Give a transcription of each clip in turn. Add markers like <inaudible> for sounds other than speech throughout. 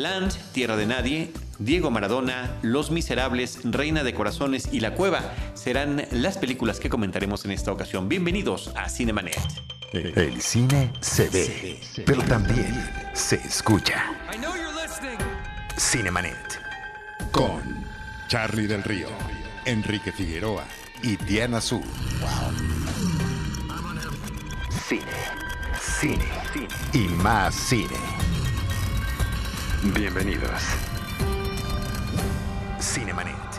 Land, Tierra de Nadie, Diego Maradona, Los Miserables, Reina de Corazones y La Cueva serán las películas que comentaremos en esta ocasión. Bienvenidos a Cinemanet. El cine se ve, pero también se escucha. Cinemanet. Con Charlie del Río, Enrique Figueroa y Diana Su. Cine, cine, cine y más cine. Bienvenidos. Cinemanet.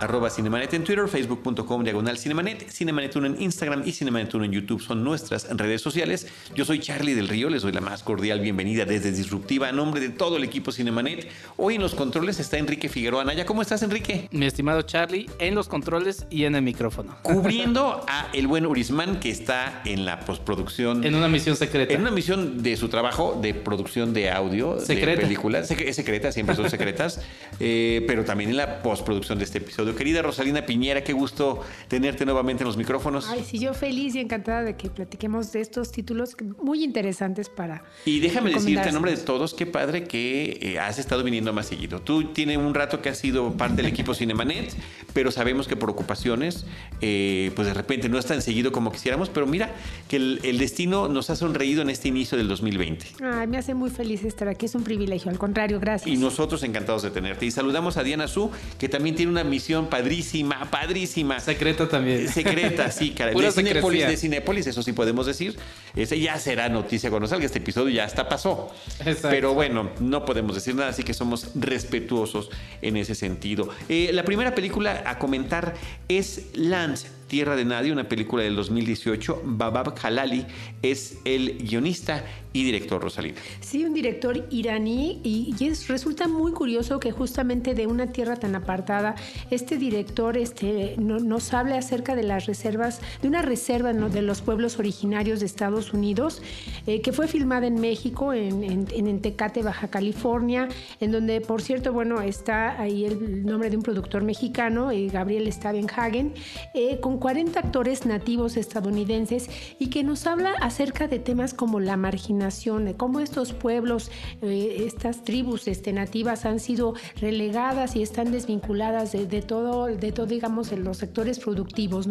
Arroba Cinemanet en Twitter, facebook.com diagonal Cinemanet, Cinemanet 1 en Instagram y Cinemanet 1 en YouTube son nuestras redes sociales. Yo soy Charlie del Río, les doy la más cordial bienvenida desde Disruptiva a nombre de todo el equipo Cinemanet. Hoy en los controles está Enrique Figueroa Naya. ¿Cómo estás, Enrique? Mi estimado Charlie, en los controles y en el micrófono. <laughs> Cubriendo a el buen Urisman que está en la postproducción. En una misión secreta. En una misión de su trabajo de producción de audio, Secreta. de películas. Es secreta, siempre son secretas, <laughs> eh, pero también en la postproducción de este episodio. Querida Rosalina Piñera, qué gusto tenerte nuevamente en los micrófonos. Ay, sí, yo feliz y encantada de que platiquemos de estos títulos muy interesantes para. Y déjame decirte en recomendarse. nombre de todos, qué padre que eh, has estado viniendo más seguido. Tú tienes un rato que has sido parte del equipo Cinemanet, pero sabemos que por ocupaciones, eh, pues de repente no es tan seguido como quisiéramos, pero mira que el, el destino nos ha sonreído en este inicio del 2020. Ay, me hace muy feliz estar aquí, es un privilegio, al contrario, gracias. Y nosotros encantados de tenerte. Y saludamos a Diana Su, que también tiene una misión padrísima, padrísima. Secreta también. Secreta, sí, <laughs> cara. Pura De Cinépolis, de Cinépolis, eso sí podemos decir. Ese ya será noticia cuando salga este episodio, ya hasta pasó. Exacto. Pero bueno, no podemos decir nada, así que somos respetuosos en ese sentido. Eh, la primera película a comentar es Land, Tierra de Nadie, una película del 2018. Babab Halali es el guionista y director, Rosalina. Sí, un director iraní y, es, resulta muy curioso que justamente de una tierra tan apartada, este director este, no- nos habla acerca de las reservas, de una reserva de los pueblos originarios de Estados Unidos, eh, que fue filmada en México, en, en, en Tecate, Baja California, en donde, por cierto, bueno, está ahí el nombre de un productor mexicano, eh, Gabriel Stavenhagen, eh, con 40 actores nativos estadounidenses y que nos habla acerca de temas como la marginación, de cómo estos pueblos, eh, estas tribus este, nativas han sido relegadas y están desvinculadas de, de todo, de todo, digamos, de los sectores productivos.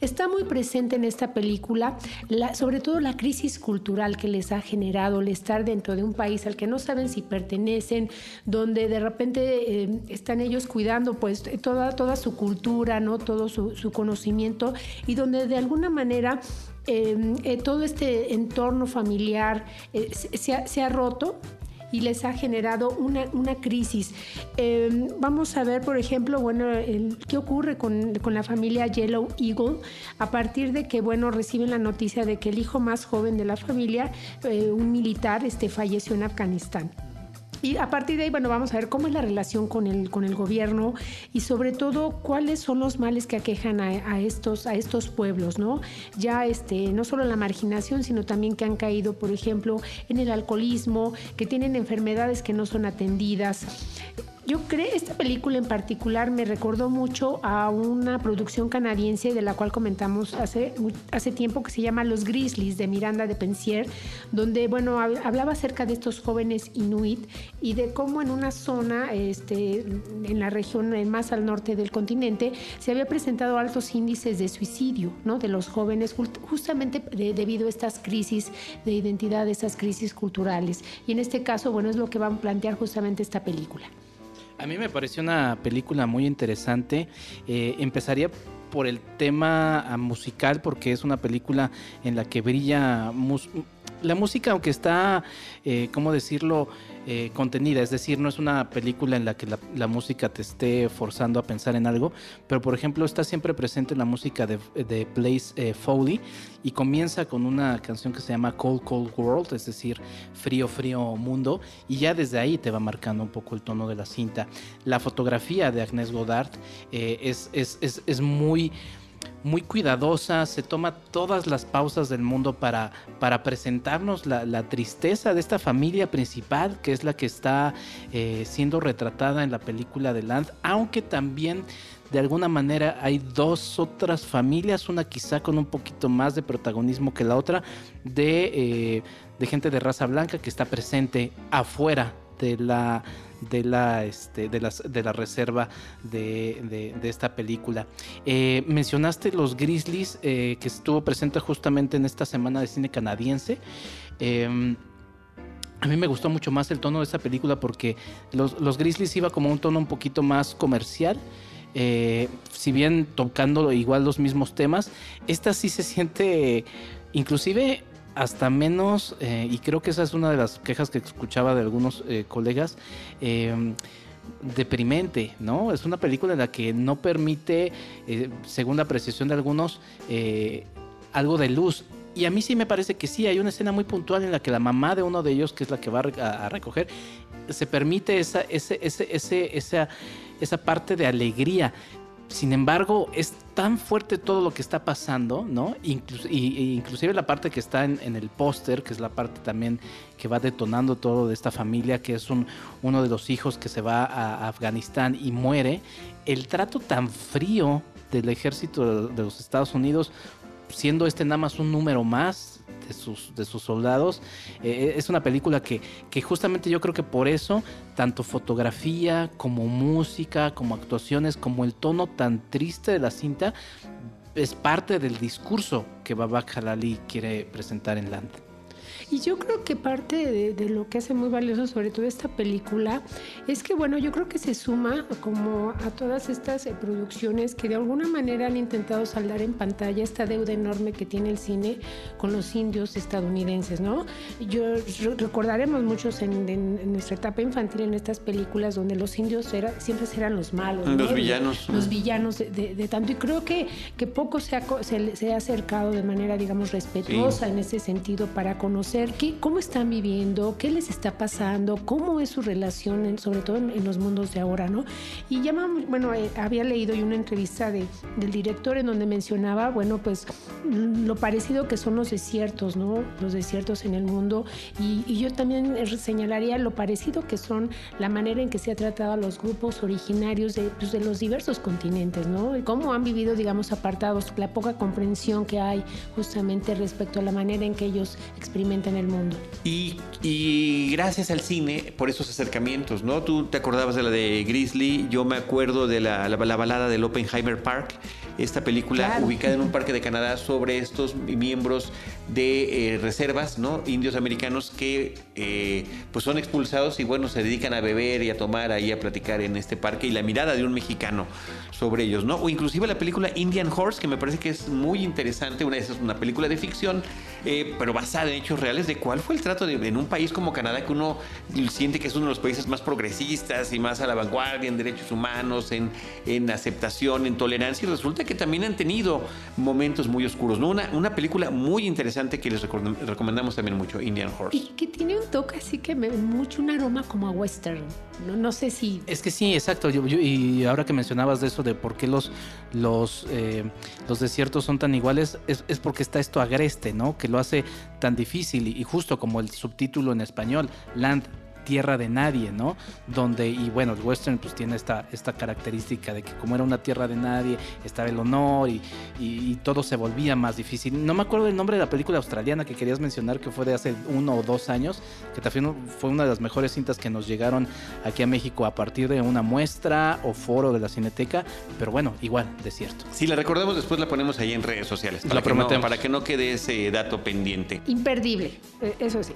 Está muy presente en esta película, la- sobre todo la crisis cultural que les ha generado el estar dentro de un país al que no saben si pertenecen, donde de repente eh, están ellos cuidando pues toda, toda su cultura, ¿no? Todo su conocimiento y donde de alguna manera eh, eh, todo este entorno familiar eh, se, ha, roto y les ha generado una, crisis. Eh, vamos a ver, por ejemplo, bueno, qué ocurre con, con la familia Yellow Eagle a partir de que, bueno, reciben la noticia de que el hijo más joven de la familia, eh, un militar, este, falleció en Afganistán. Y a partir de ahí, bueno, vamos a ver cómo es la relación con el, con el gobierno y sobre todo cuáles son los males que aquejan a, estos, a estos pueblos, ¿no? Ya este, no solo la marginación, sino también que han caído, por ejemplo, en el alcoholismo, que tienen enfermedades que no son atendidas. Yo creo, esta película en particular me recordó mucho a una producción canadiense de la cual comentamos hace, hace tiempo que se llama Los Grizzlies de Miranda de Pensier, donde, bueno, hab- hablaba acerca de estos jóvenes inuit y de cómo en una zona, este, en la región eh, más al norte del continente, se había presentado altos índices de suicidio, ¿no? De los jóvenes, justamente de- debido a estas crisis de identidad, estas crisis culturales. Y en este caso, bueno, es lo que va a plantear justamente esta película. A mí me pareció una película muy interesante. Eh, empezaría por el tema ah, musical, porque es una película en la que brilla la música, aunque está, eh, ¿cómo decirlo?, eh, contenida. Es decir, no es una película en la que la, música te esté forzando a pensar en algo, pero por ejemplo está siempre presente la música de, de Blaze eh, Foley y comienza con una canción que se llama Cold Cold World, es decir, frío, frío mundo, y ya desde ahí te va marcando un poco el tono de la cinta. La fotografía de Agnès Godard eh, es, es, es, es muy muy cuidadosa, se toma todas las pausas del mundo para, para presentarnos la, la tristeza de esta familia principal, que es la que está eh, siendo retratada en la película de Land, aunque también de alguna manera hay dos otras familias, una quizá con un poquito más de protagonismo que la otra, de, eh, de gente de raza blanca que está presente afuera de la de la, este, de, las, de la reserva de, de, esta película. Eh, mencionaste los Grizzlies, eh, que estuvo presente justamente en esta semana de cine canadiense. Em, a mí me gustó mucho más el tono de esta película porque los, los Grizzlies iba como un tono un poquito más comercial. Eh, si bien tocando igual los mismos temas, esta sí se siente inclusive hasta menos, eh, y creo que esa es una de las quejas que escuchaba de algunos eh, colegas, em, deprimente, ¿no? Es una película en la que no permite, eh, según la apreciación de algunos, algo de luz. Y a mí sí me parece que sí, hay una escena muy puntual en la que la mamá de uno de ellos, que es la que va a, recoger, se permite esa, ese, ese, ese, esa, esa parte de alegría. Sin embargo, es tan fuerte todo lo que está pasando, ¿no? inclusive la parte que está en, el póster, que es la parte también que va detonando todo de esta familia, que es un, uno de los hijos que se va a Afganistán y muere. El trato tan frío del ejército de los Estados Unidos, siendo este nada más un número más, de sus, de sus soldados. Eh, es una película que, que justamente yo creo que por eso, tanto fotografía como música, como actuaciones, como el tono tan triste de la cinta, es parte del discurso que Babak Halali quiere presentar en Land. Y yo creo que parte de, lo que hace muy valioso sobre todo esta película es que, bueno, yo creo que se suma como a todas estas eh, producciones que de alguna manera han intentado saldar en pantalla esta deuda enorme que tiene el cine con los indios estadounidenses, ¿no? Yo recordaremos muchos en, nuestra etapa infantil en estas películas donde los indios era, siempre eran los malos. Los villanos. Los villanos de, tanto. Y creo que, que poco se ha, se, ha acercado de manera, digamos, respetuosa en ese sentido para conocer cómo están viviendo, qué les está pasando, cómo es su relación, sobre todo en, los mundos de ahora, ¿no? Y ya, bueno, eh, había leído yo una entrevista de, del director en donde mencionaba, bueno, pues lo parecido que son los desiertos, ¿no? Los desiertos en el mundo. Y, yo también señalaría lo parecido que son la manera en que se ha tratado a los grupos originarios de, pues, de los diversos continentes, ¿no? Y cómo han vivido, digamos, apartados, la poca comprensión que hay justamente respecto a la manera en que ellos experimentan en el mundo. Y, gracias al cine por esos acercamientos, ¿no? Tú te acordabas de la de Grizzly, yo me acuerdo de la, la, balada del Oppenheimer Park, esta película ubicada en un <laughs> parque de Canadá sobre estos miembros de eh, reservas, ¿no? Indios americanos que eh, pues son expulsados y bueno, se dedican a beber y a tomar ahí a platicar en este parque y la mirada de un mexicano sobre ellos, ¿no? O inclusive la película Indian Horse, que me parece que es muy interesante, una, es una película de ficción, eh, pero basada en hechos reales, de cuál fue el trato de, en un país como Canadá que uno siente que es uno de los países más progresistas y más a la vanguardia en derechos humanos, en, en aceptación, en tolerancia, y resulta que también han tenido momentos muy oscuros, ¿no? Una, una película muy interesante que les recomendamos también mucho, Indian Horse. Y que tiene un toque así que me mucho un aroma como a western. No, no sé si... Es que sí, exacto. y ahora que mencionabas de eso, de por qué los, los, eh, los desiertos son tan iguales, es, es, porque está esto agreste, ¿no? Que lo hace tan difícil. Y justo como el subtítulo en español, Land tierra de nadie, ¿no? Donde, y bueno, el western pues tiene esta, esta característica de que como era una tierra de nadie, estaba el honor y, y, todo se volvía más difícil. No me acuerdo el nombre de la película australiana que querías mencionar, que fue de hace uno o dos años, que también fue una de las mejores cintas que nos llegaron aquí a México a partir de una muestra o foro de la Cineteca, pero bueno, igual, de cierto. Si la recordamos, después la ponemos ahí en redes sociales. Para, que no, para que no quede ese dato pendiente. Imperdible, eh, eso sí.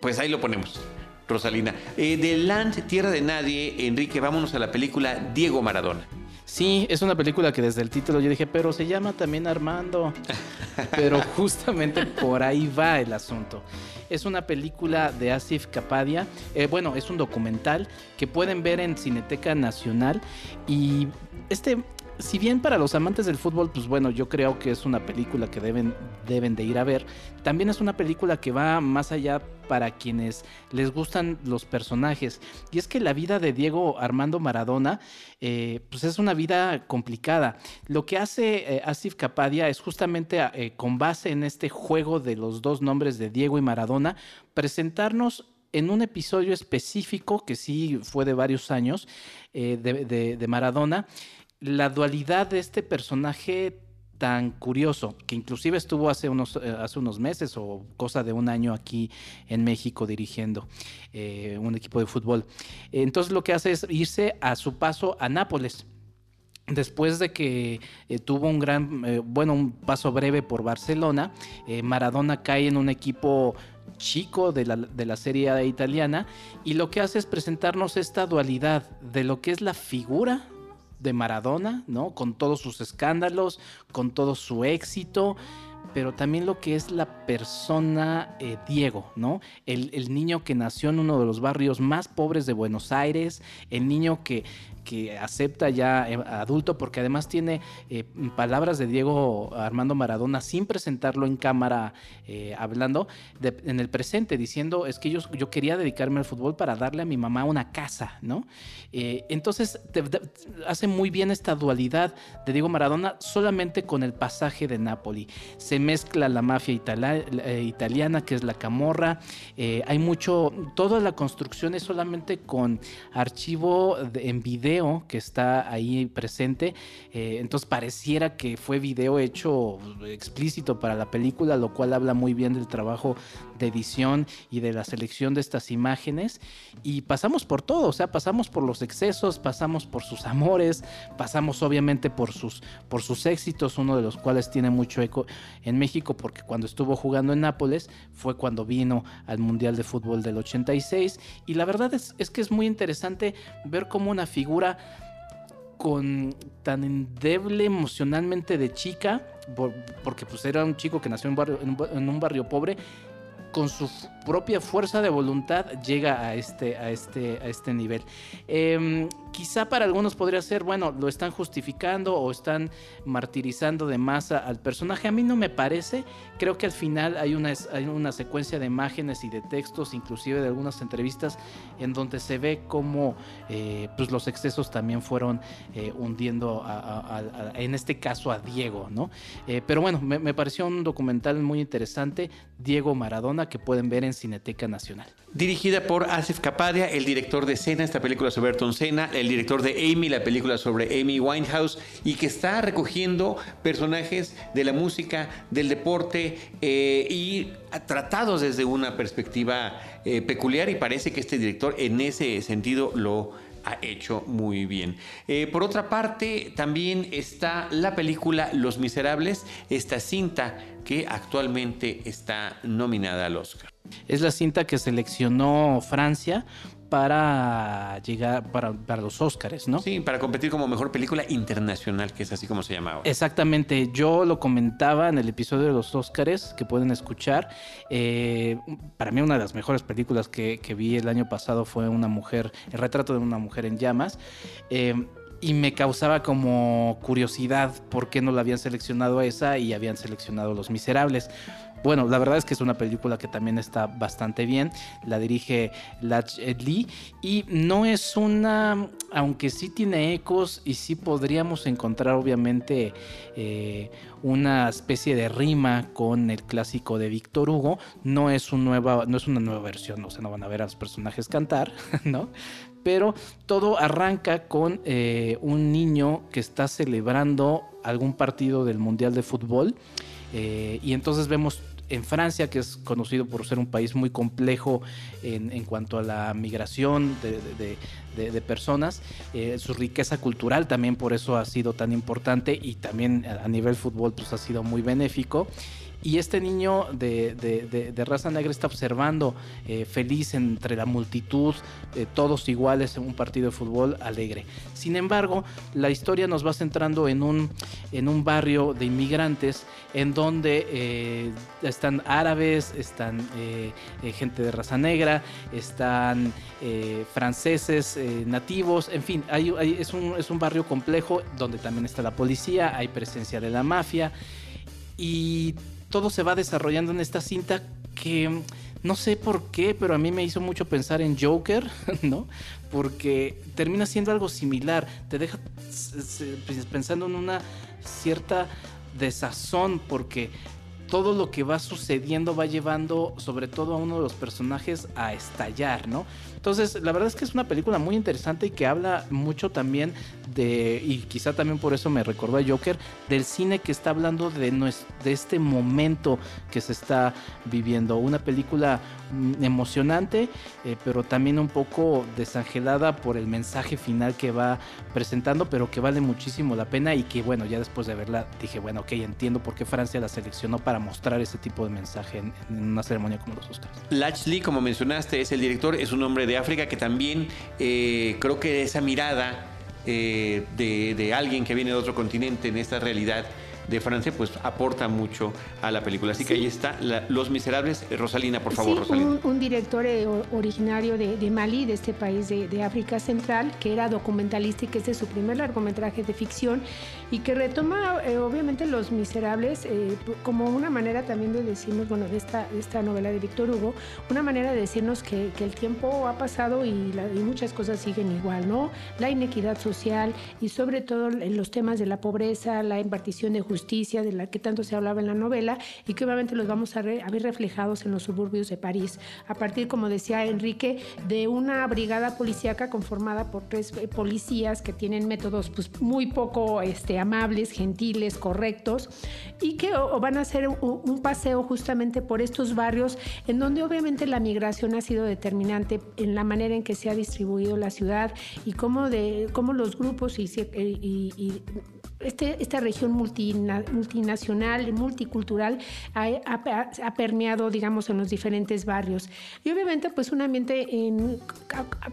Pues ahí lo ponemos. Rosalina. Eh, de Land, Tierra de Nadie, Enrique, vámonos a la película Diego Maradona. Sí, es una película que desde el título yo dije, pero se llama también Armando. <laughs> pero justamente por ahí va el asunto. Es una película de Asif Kapadia. Eh, bueno, es un documental que pueden ver en Cineteca Nacional. Y este, si bien para los amantes del fútbol, pues bueno, yo creo que es una película que deben, deben de ir a ver, también es una película que va más allá para quienes les gustan los personajes. Y es que la vida de Diego Armando Maradona, eh, pues es una vida complicada. Lo que hace eh, Asif Kapadia es justamente eh, con base en este juego de los dos nombres de Diego y Maradona, presentarnos en un episodio específico, que sí fue de varios años, de Maradona, la dualidad de este personaje tan curioso, que inclusive estuvo hace unos, eh, hace unos meses o cosa de un año aquí en México dirigiendo eh, un equipo de fútbol. Entonces lo que hace es irse a su paso a Nápoles. Después de que eh, tuvo un gran, bueno, un paso breve por Barcelona, Maradona cae en un equipo chico de la, de la serie italiana y lo que hace es presentarnos esta dualidad de lo que es la figura de Maradona, ¿no? Con todos sus escándalos, con todo su éxito, pero también lo que es la persona eh, Diego, ¿no? El, el, niño que nació en uno de los barrios más pobres de Buenos Aires, el niño que que acepta ya eh, adulto, porque además tiene eh, palabras de Diego Armando Maradona sin presentarlo en cámara eh, hablando en el presente, diciendo es que yo, yo quería dedicarme al fútbol para darle a mi mamá una casa, ¿no? entonces hace muy bien esta dualidad de Diego Maradona solamente con el pasaje de Napoli. Se mezcla la mafia italiana, que es la camorra, hay mucho, toda la construcción es solamente con archivo en video que está ahí presente. Eh, entonces pareciera que fue video hecho explícito para la película, lo cual habla muy bien del trabajo de edición y de la selección de estas imágenes. Y pasamos por todo, o sea, pasamos por los excesos, pasamos por sus amores, pasamos obviamente por sus, por sus éxitos, uno de los cuales tiene mucho eco en México, porque cuando estuvo jugando en Nápoles fue cuando vino al Mundial de Fútbol del 86. Y la verdad es, es que es muy interesante ver cómo una figura con tan endeble emocionalmente de chica, porque pues era un chico que nació en, un barrio pobre, con su propia fuerza de voluntad llega a este, a este, a este nivel. Em, quizá para algunos podría ser, bueno, lo están justificando o están martirizando de masa al personaje. A mí no me parece. Creo que al final hay una, hay una secuencia de imágenes y de textos, inclusive de algunas entrevistas, en donde se ve cómo eh, pues los excesos también fueron eh, hundiendo, en este caso, a Diego, ¿no? Eh, pero bueno, me, me pareció un documental muy interesante, Diego Maradona, que pueden ver en Cineteca Nacional. Dirigida por Asif Kapadia, el director de Cena, esta película sobre Ayrton Senna, el director de Amy, la película sobre Amy Winehouse, y que está recogiendo personajes de la música, del deporte eh, y tratados desde una perspectiva eh, peculiar y parece que este director en ese sentido lo ha hecho muy bien. Eh, por otra parte, también está la película Los Miserables, esta cinta que actualmente está nominada al Oscar. Es la cinta que seleccionó Francia para llegar para, los Oscars, ¿no? Sí, para competir como mejor película internacional, que es así como se llamaba. Exactamente, yo lo comentaba en el episodio de los Oscars que pueden escuchar. Eh, para mí una de las mejores películas que, vi el año pasado fue Una mujer, el retrato de una mujer en llamas. Eh, y me causaba como curiosidad por qué no la habían seleccionado esa y habían seleccionado Los Miserables. Bueno, la verdad es que es una película que también está bastante bien. La dirige Lach Lee y no es una, aunque sí tiene ecos y sí podríamos encontrar obviamente eh, una especie de rima con el clásico de Víctor Hugo. No es, un nueva, no es una nueva versión, o sea, no van a ver a los personajes cantar, <laughs> ¿no? pero todo arranca con eh, un niño que está celebrando algún partido del Mundial de Fútbol eh, y entonces vemos en Francia, que es conocido por ser un país muy complejo en, cuanto a la migración de, personas, eh, su riqueza cultural también por eso ha sido tan importante y también a nivel fútbol pues ha sido muy benéfico y este niño de, raza negra está observando eh, feliz entre la multitud, eh, todos iguales en un partido de fútbol alegre. Sin embargo, la historia nos va centrando en un, en un barrio de inmigrantes en donde eh, están árabes, están gente de raza negra, están franceses nativos, en fin, es, un, es un barrio complejo donde también está la policía, hay presencia de la mafia y todo se va desarrollando en esta cinta que no sé por qué, pero a mí me hizo mucho pensar en Joker, <laughs> ¿no? Porque termina siendo algo similar, te deja pensando en una cierta desazón porque todo lo que va sucediendo va llevando sobre todo a uno de los personajes a estallar, ¿no? Entonces, la verdad es que es una película muy interesante y que habla mucho también de, y quizá también por eso me recordó a Joker, del cine que está hablando de, de este momento que se está viviendo. Una película mm, emocionante, eh, pero también un poco desangelada por el mensaje final que va presentando, pero que vale muchísimo la pena y que, bueno, ya después de verla dije, bueno, ok, entiendo por qué Francia la seleccionó para mostrar ese tipo de mensaje en, una ceremonia como los Oscars. Latch Lee, como mencionaste, es el director, es un hombre de África que también eh, creo que esa mirada eh, de alguien que viene de otro continente en esta realidad de Francia, pues aporta mucho a la película. Así que ahí está, Los Miserables. Eh, Rosalina, por favor, Rosalina. Un, director eh, originario de, de, Mali, de este país de, de, África Central, que era documentalista y que este es su primer largometraje de ficción y que retoma, eh, obviamente, Los Miserables como una manera también de decirnos, bueno, de esta, esta novela de Víctor Hugo, una manera de decirnos que, que el tiempo ha pasado y, y, muchas cosas siguen igual, ¿no? La inequidad social y sobre todo los temas de la pobreza, la impartición de justicia justicia de la que tanto se hablaba en la novela y que obviamente los vamos a, ver reflejados en los suburbios de París, a partir, como decía Enrique, de una brigada policíaca conformada por tres eh, policías que tienen métodos pues, muy poco este, amables, gentiles, correctos, y que van a hacer un, paseo justamente por estos barrios en donde obviamente la migración ha sido determinante en la manera en que se ha distribuido la ciudad y cómo, de, cómo los grupos y este, esta región multinacional y multicultural ha, permeado, digamos, en los diferentes barrios. Y obviamente, pues un ambiente en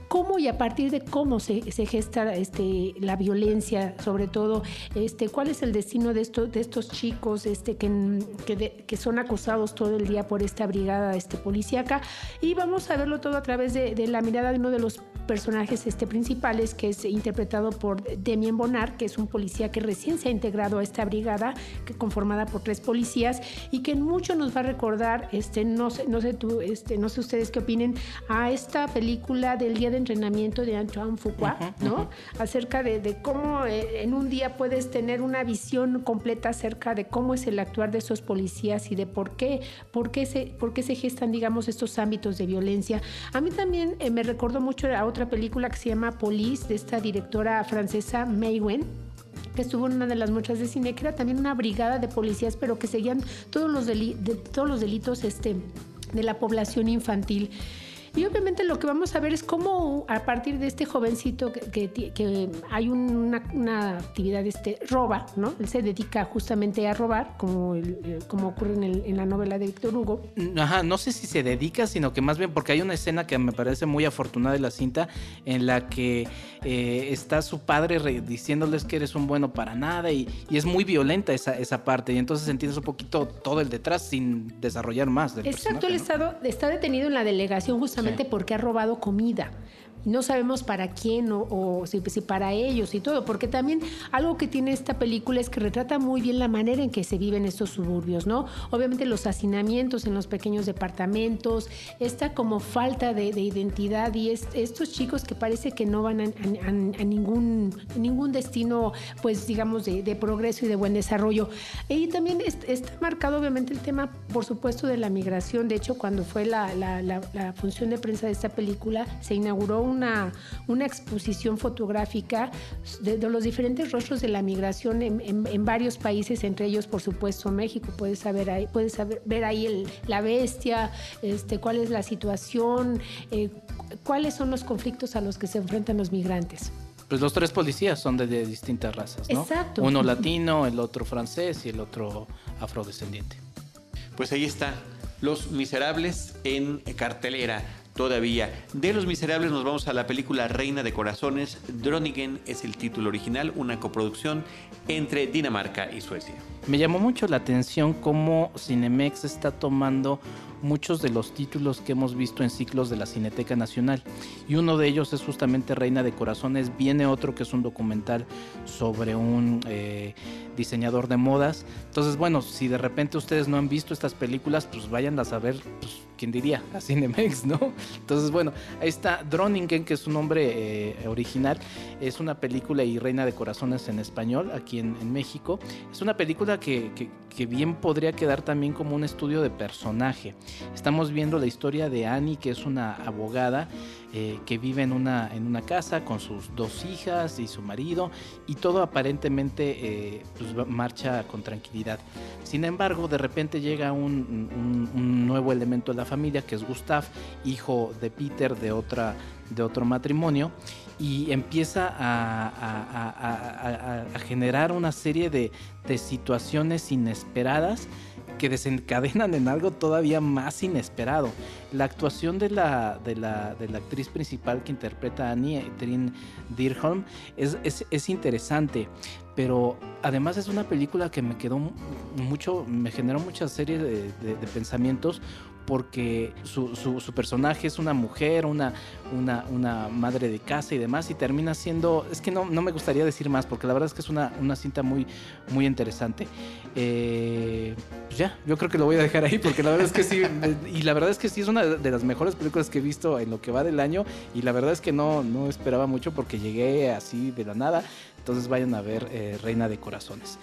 cómo y a partir de cómo se, gesta este, la violencia, sobre todo, este, cuál es el destino de, estos de estos chicos este, que, que, son acosados todo el día por esta brigada este, policíaca. Y vamos a verlo todo a través de, de la mirada de uno de los personajes este, principales, que es interpretado por Demien Bonar, que es un policía que recién se ha integrado a esta brigada, que conformada por tres policías, y que mucho nos va a recordar, este, no sé, no sé tú, este, no sé ustedes qué opinen, a esta película del día de entrenamiento de Antoine Fuqua, ¿no? Acerca de, de cómo eh, en un día puedes tener una visión completa acerca de cómo es el actuar de esos policías y de por qué, por qué se, por qué se gestan, digamos, estos ámbitos de violencia. A mí también eh, me recordó mucho a otra película que se llama Police, de esta directora francesa May Wen que estuvo en una de las muestras de cine, que era también una brigada de policías, pero que seguían todos los, de, todos los delitos este, de la población infantil. Y obviamente lo que vamos a ver es cómo a partir de este jovencito que, que, hay una, actividad, este, roba, ¿no? Él se dedica justamente a robar, como, eh, como ocurre en, en, la novela de Víctor Hugo. Ajá, no sé si se dedica, sino que más bien porque hay una escena que me parece muy afortunada de la cinta en la que eh, está su padre diciéndoles que eres un bueno para nada y, es muy violenta esa, esa parte y entonces entiendes un poquito todo el detrás sin desarrollar más. Del Exacto, el estado está detenido en la delegación justamente porque ha robado comida no sabemos para quién o, si, para ellos y todo, porque también algo que tiene esta película es que retrata muy bien la manera en que se viven estos suburbios, ¿no? Obviamente los hacinamientos en los pequeños departamentos, esta como falta de, identidad y estos chicos que parece que no van a, ningún, ningún destino, pues digamos, de, progreso y de buen desarrollo. Y también está marcado obviamente el tema, por supuesto, de la migración. De hecho, cuando fue la, la función de prensa de esta película, se inauguró una, una exposición fotográfica de, los diferentes rostros de la migración en, varios países, entre ellos, por supuesto, México. Puedes, saber ahí, puedes saber, ver ahí el, la bestia, este, cuál es la situación, eh, cuáles son los conflictos a los que se enfrentan los migrantes. Pues los tres policías son de, de distintas razas, ¿no? Exacto. Uno latino, el otro francés y el otro afrodescendiente. Pues ahí está, Los Miserables en cartelera todavía. De Los Miserables nos vamos a la película Reina de Corazones. Dronigen es el título original, una coproducción entre Dinamarca y Suecia. Me llamó mucho la atención cómo Cinemex está tomando muchos de los títulos que hemos visto en ciclos de la Cineteca Nacional. Y uno de ellos es justamente Reina de Corazones. Viene otro que es un documental sobre un eh, diseñador de modas. Entonces, bueno, si de repente ustedes no han visto estas películas, pues vayan a saber pues, ¿quién diría? A Cinemex, ¿no? Entonces, bueno, ahí está Droningen, que es su nombre eh, original. Es una película y Reina de Corazones en español, aquí en, México. Es una película que bien podría quedar también como un estudio de personaje. Estamos viendo la historia de Annie, que es una abogada eh, que vive en una, en una casa con sus dos hijas y su marido, y todo aparentemente eh, pues, marcha con tranquilidad. Sin embargo, de repente llega un, un, un, nuevo elemento de la familia, que es Gustav, hijo de Peter de, otra, de otro matrimonio, y empieza a, generar una serie de, de situaciones inesperadas que desencadenan en algo todavía más inesperado. La actuación de la, de la, de la actriz principal que interpreta a Annie, Trin Dirholm, es, es, es, interesante, pero además es una película que me quedó mucho, me generó mucha serie de, de, de pensamientos porque su, su, su, personaje es una mujer, una, una, una, madre de casa y demás, y termina siendo, es que no, no me gustaría decir más, porque la verdad es que es una, una cinta muy, muy interesante. Eh, pues ya, yo creo que lo voy a dejar ahí, porque la verdad es que sí, <laughs> y la verdad es que sí es una de las mejores películas que he visto en lo que va del año, y la verdad es que no, no esperaba mucho porque llegué así de la nada, entonces vayan a ver eh, Reina de Corazones.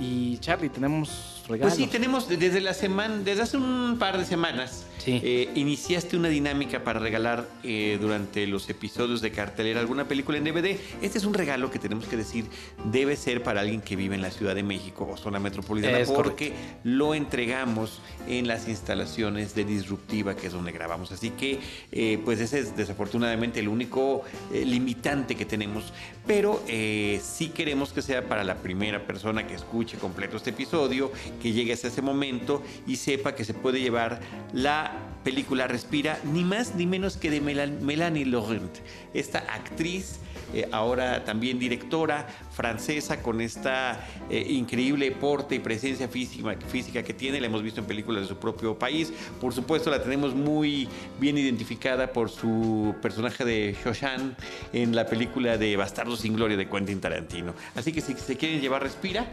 Y Charlie, tenemos regalos. Pues sí, tenemos desde la semana, desde hace un par de semanas, sí. eh, iniciaste una dinámica para regalar eh, durante los episodios de cartelera alguna película en DVD. Este es un regalo que tenemos que decir debe ser para alguien que vive en la Ciudad de México o zona metropolitana, Es porque correcto. lo entregamos en las instalaciones de Disruptiva, que es donde grabamos. Así que, eh, pues ese es desafortunadamente el único eh, limitante que tenemos, pero eh, sí queremos que sea para la primera persona que escuche completo este episodio, que llegue hasta ese momento y sepa que se puede llevar la película Respira, ni más ni menos que de Melan Melanie Laurent, esta actriz. Eh, ahora también directora francesa con esta eh, increíble porte y presencia física, física que tiene, la hemos visto en películas de su propio país, por supuesto la tenemos muy bien identificada por su personaje de Shoshan en la película de Bastardo sin Gloria de Quentin Tarantino. Así que si se quieren llevar Respira,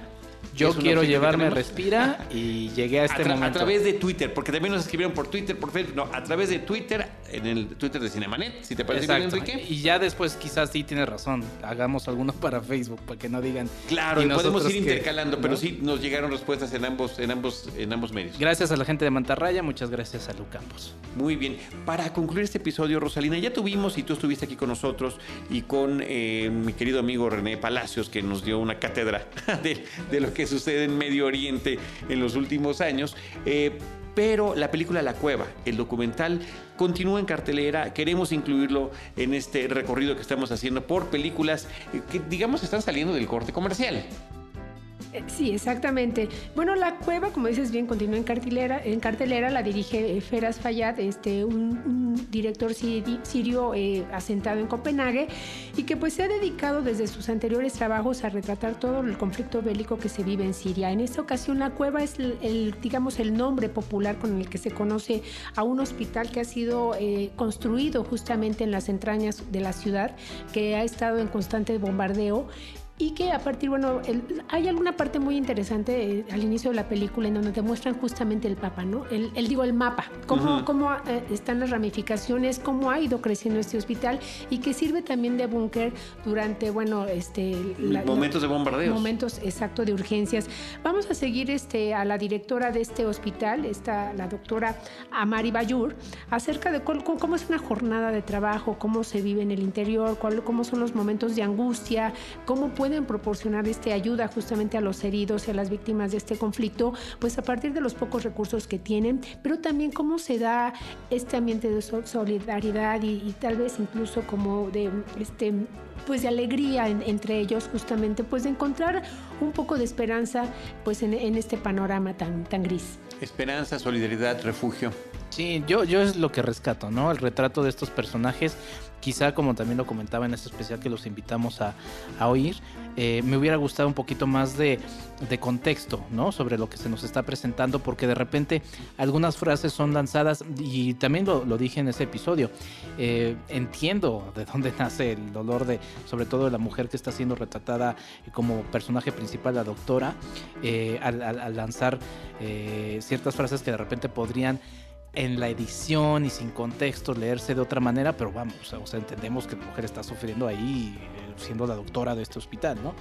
yo quiero llevarme. Respira <laughs> y llegué a este a, momento. a través de Twitter, porque también nos escribieron por Twitter, por Facebook, no, a través de Twitter, en el Twitter de Cinemanet, si te parece bien. Enrique. Y ya después quizás sí tienes razón. Hagamos alguno para Facebook para que no digan. Claro, y y podemos ir que- intercalando, pero sí nos llegaron respuestas en ambos, en ambos, en ambos medios. Gracias a la gente de Mantarraya, muchas gracias a Lu Campos. Muy bien. Para concluir este episodio, Rosalina, ya tuvimos, y tú estuviste aquí con nosotros, y con eh, mi querido amigo René Palacios, que nos dio una cátedra <laughs> de, de lo <laughs> que sucede en Medio Oriente en los últimos años. Eh, pero la película La Cueva, el documental, continúa en cartelera. Queremos incluirlo en este recorrido que estamos haciendo por películas eh, que, digamos, están saliendo del corte comercial. Eh, Sí, exactamente. Bueno, la cueva, como dices bien, continúa en cartelera. En cartelera la dirige eh, Feras Fayad, este, un, director siri- sirio eh, asentado en Copenhague y que pues se ha dedicado desde sus anteriores trabajos a retratar todo el conflicto bélico que se vive en Siria. En esta ocasión la cueva es el, digamos, el nombre popular con el que se conoce a un hospital que ha sido construido justamente en las entrañas de la ciudad, que ha estado en constante bombardeo y que a partir, bueno, el, hay alguna parte muy interesante eh, al inicio de la película en donde te muestran justamente el Papa, ¿no? El, el digo, el mapa, cómo, cómo eh, están las ramificaciones, cómo ha ido creciendo este hospital y que sirve también de búnker durante, bueno, este... la- Momentos de bombardeos. Momentos, exacto, de urgencias. Vamos a seguir este, a la directora de este hospital, esta, la doctora Amari Bayur, acerca de cómo, cómo es una jornada de trabajo, cómo se vive en el interior, cuál- cómo son los momentos de angustia, cómo proporcionar este ayuda justamente a los heridos y a las víctimas de este conflicto, pues a partir de los pocos recursos que tienen, pero también cómo se da este ambiente de so- solidaridad y, tal vez incluso como de este pues de alegría en- entre ellos justamente pues de encontrar un poco de esperanza pues en, en este panorama tan, tan gris. Esperanza, solidaridad, refugio. Sí, yo, yo es lo que rescato, ¿no? El retrato de estos personajes. Quizá, como también lo comentaba en este especial que los invitamos a, a oír, eh, me hubiera gustado un poquito más de, de contexto, ¿no? Sobre lo que se nos está presentando, porque de repente algunas frases son lanzadas, y también lo, lo dije en ese episodio. eh, entiendo de dónde <laughs> nace el dolor de, sobre todo de la mujer que está siendo retratada como personaje principal, la doctora, eh, al, al- al lanzar ciertas frases que de repente podrían en la edición y sin contexto leerse de otra manera, pero vamos, o sea, entendemos que la mujer está sufriendo ahí siendo la doctora de este hospital, ¿no?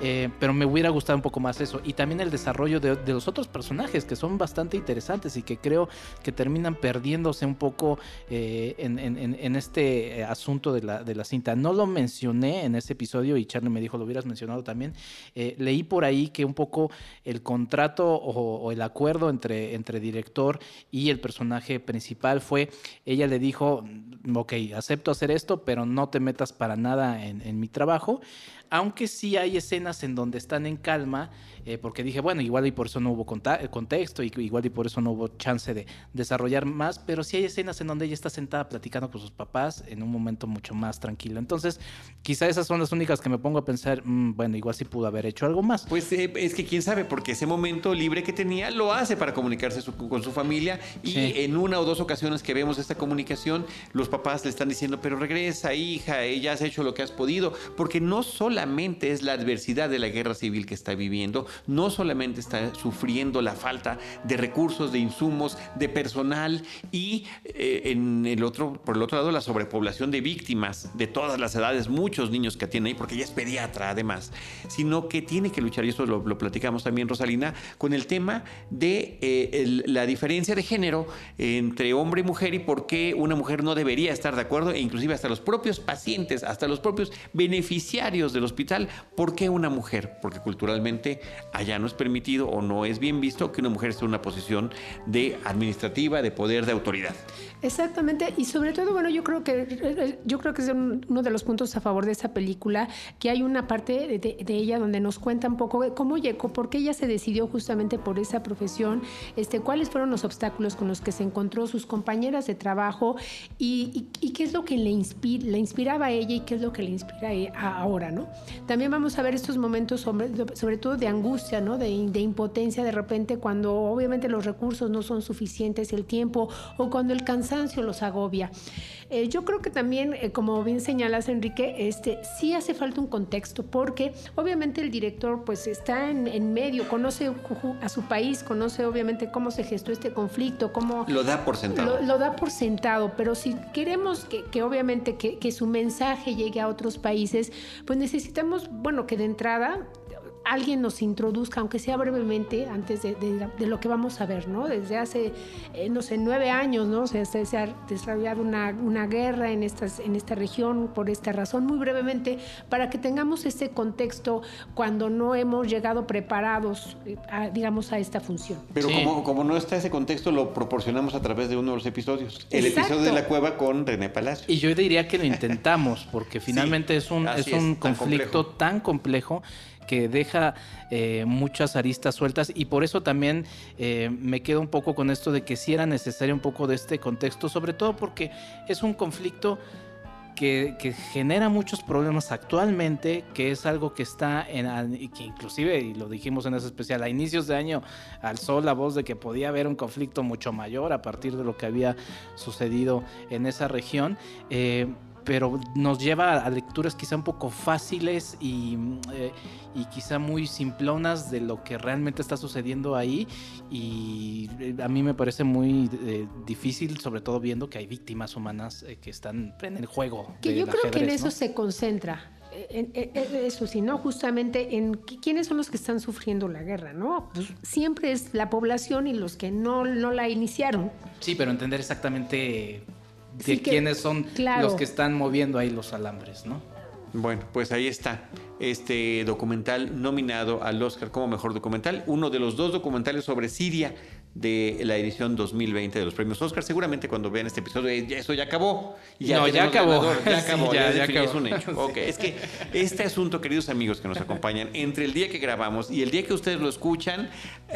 Eh, pero me hubiera gustado un poco más eso. Y también el desarrollo de, los otros personajes que son bastante interesantes y que creo que terminan perdiéndose un poco eh, en, este asunto de la, de la, cinta. No lo mencioné en ese episodio y Charlie me dijo, lo hubieras mencionado también. Eh, leí por ahí que un poco el contrato o, el acuerdo entre, entre director y el personaje principal fue, ella le dijo, ok, acepto hacer esto, pero no te metas para nada en mi trabajo trabajo, aunque sí hay escenas en donde están en calma eh, porque dije, bueno, igual y por eso no hubo eh, contexto, y igual y por eso no hubo chance de desarrollar más, pero sí hay escenas en donde ella está sentada platicando con sus papás en un momento mucho más tranquilo. Entonces, quizá esas son las únicas que me pongo a pensar, mm, bueno, igual sí pudo haber hecho algo más. Pues eh, es que quién sabe, porque ese momento libre que tenía lo hace para comunicarse con su familia y en una o dos ocasiones que vemos esta comunicación, los papás le están diciendo, pero regresa, hija, ella has hecho lo que has podido, porque no solamente es la adversidad de la guerra civil que está viviendo, no solamente está sufriendo la falta de recursos, de insumos, de personal y eh, en el otro, por el otro lado la sobrepoblación de víctimas de todas las edades, muchos niños que tiene ahí, porque ella es pediatra además, sino que tiene que luchar, y eso lo, platicamos también Rosalina, con el tema de eh, la diferencia de género entre hombre y mujer y por qué una mujer no debería estar de acuerdo, e inclusive hasta los propios pacientes, hasta los propios beneficiarios del hospital, ¿por qué una mujer? Porque culturalmente allá no es permitido o no es bien visto que una mujer esté en una posición de administrativa, de poder, de autoridad. Exactamente, y sobre todo, bueno, yo creo que yo creo que es uno de los puntos a favor de esta película, que hay una parte de, ella donde nos cuenta un poco cómo llegó, por qué ella se decidió justamente por esa profesión, este, cuáles fueron los obstáculos con los que se encontró sus compañeras de trabajo y, qué es lo que le, inspira, le inspiraba a ella y qué es lo que le inspira ahora, ¿no? También vamos a ver estos momentos, sobre, sobre todo de angustia, ¿no? De, de impotencia de repente cuando obviamente los recursos no son suficientes, el tiempo o cuando el cansancio los agobia. Eh, yo creo que también, eh, como bien señalas, Enrique, este, sí hace falta un contexto, porque obviamente el director pues está en, medio, conoce a su país, conoce obviamente cómo se gestó este conflicto, cómo... Lo da por sentado. Lo, da por sentado, pero si queremos que, que obviamente que, que su mensaje llegue a otros países, pues necesitamos, bueno, que de entrada alguien nos introduzca, aunque sea brevemente, antes de, lo que vamos a ver, ¿no? Desde hace, eh, no sé, nueve años, ¿no? Se, se, ha desarrollado una, una, guerra en, estas, en esta región por esta razón, muy brevemente, para que tengamos este contexto cuando no hemos llegado preparados, eh, digamos, a esta función. Pero como, como no está ese contexto, lo proporcionamos a través de uno de los episodios. El episodio de la cueva con René Palacio. Y yo diría que lo intentamos, porque <laughs> finalmente es un, es un conflicto tan complejo que deja eh, muchas aristas sueltas y por eso también eh, me quedo un poco con esto de que sí era necesario un poco de este contexto, sobre todo porque es un conflicto que, genera muchos problemas actualmente, que es algo que está en, que inclusive, y lo dijimos en ese especial, a inicios de año alzó la voz de que podía haber un conflicto mucho mayor a partir de lo que había sucedido en esa región. Eh, pero nos lleva a lecturas quizá un poco fáciles y, eh, y, quizá muy simplonas de lo que realmente está sucediendo ahí y eh, a mí me parece muy eh, difícil, sobre todo viendo que hay víctimas humanas que están en el juego. Que yo creo que en eso se concentra. En, eso sí, ¿no? Justamente en quiénes son los que están sufriendo la guerra, ¿no? Pues siempre es la población y los que no, no la iniciaron. Sí, pero entender exactamente de quiénes son los que están moviendo ahí los alambres, ¿no? Bueno, pues ahí está este documental nominado al Oscar como mejor documental, uno de los dos documentales sobre Siria de la edición 2020 de los premios Oscar. Seguramente cuando vean este episodio, eh, ya, eso ya acabó. Ya no, ya <laughs> acabó. ya acabó. ya, Es un hecho. <laughs> Es que este asunto, queridos amigos que nos acompañan, entre el día que grabamos y el día que ustedes lo escuchan,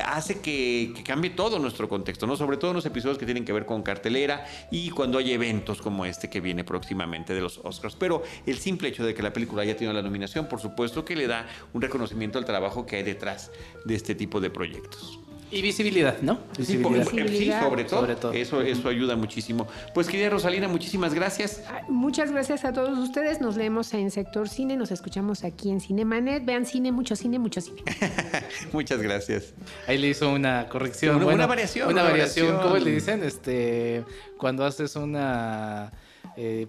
hace que, cambie todo nuestro contexto, ¿no? Sobre todo en los episodios que tienen que ver con cartelera y cuando hay eventos como este que viene próximamente de los Oscars. Pero el simple hecho de que la película haya tenido la nominación, por supuesto que le da un reconocimiento al trabajo que hay detrás de este tipo de proyectos. Y visibilidad, ¿no? Sí, Visibilidad. sí, sobre todo. Sobre todo. Eso, eso ayuda muchísimo. Pues querida Rosalina, muchísimas gracias. Muchas gracias a todos ustedes. Nos leemos en Sector Cine, nos escuchamos aquí en Cinemanet. Vean cine, mucho cine, mucho cine. <laughs> Muchas gracias. Ahí le hizo una corrección. Una- bueno, una variación, Una, una variación. variación. ¿Cómo le dicen? Este, cuando haces una. eh,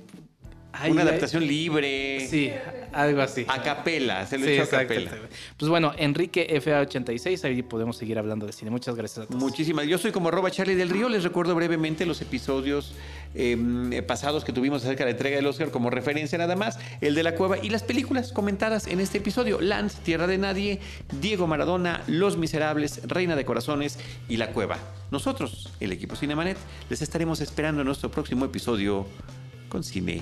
ay, Una ay, adaptación libre. Sí, algo así. A capela, se lo Sí, he hecho a capela. Pues bueno, Enrique FA86, ahí podemos seguir hablando de cine. Muchas gracias a todos. Muchísimas. Yo soy como arroba Charlie del Río. Les recuerdo brevemente los episodios eh, pasados que tuvimos acerca de la entrega del Oscar como referencia nada más. El de la cueva y las películas comentadas en este episodio. Lance, Tierra de Nadie, Diego Maradona, Los Miserables, Reina de Corazones y La Cueva. Nosotros, el equipo Cinemanet, les estaremos esperando en nuestro próximo episodio con cine,